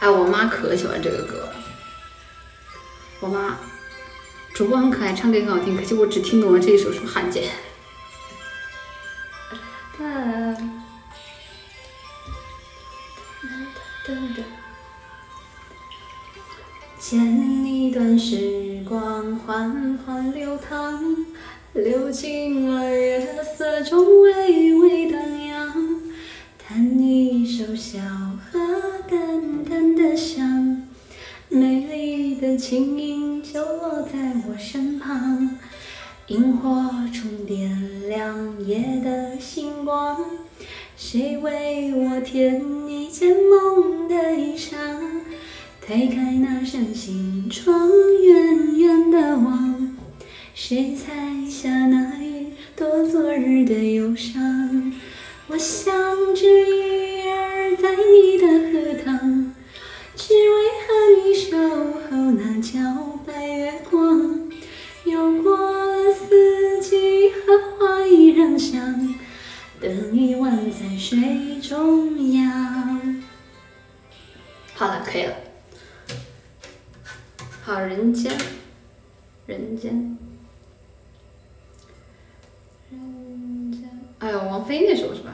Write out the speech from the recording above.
哎，我妈可喜欢这个歌。我妈，主播很可爱，唱歌很好听，可惜我只听懂了这一首，是不是罕见？剪一段时光，缓缓流淌，流进了月色中，微微荡漾。弹一首小河，淡的香，美丽的琴音就落在我身旁。萤火虫点亮夜的星光，谁为我添一件梦的衣裳？推开那扇心窗，远远的望，谁采下那一朵昨日的忧伤？我像只鱼儿在你的荷塘，在水中央。好了，可以了。好，人间，人间，人间。哎呦，王菲那首是吧？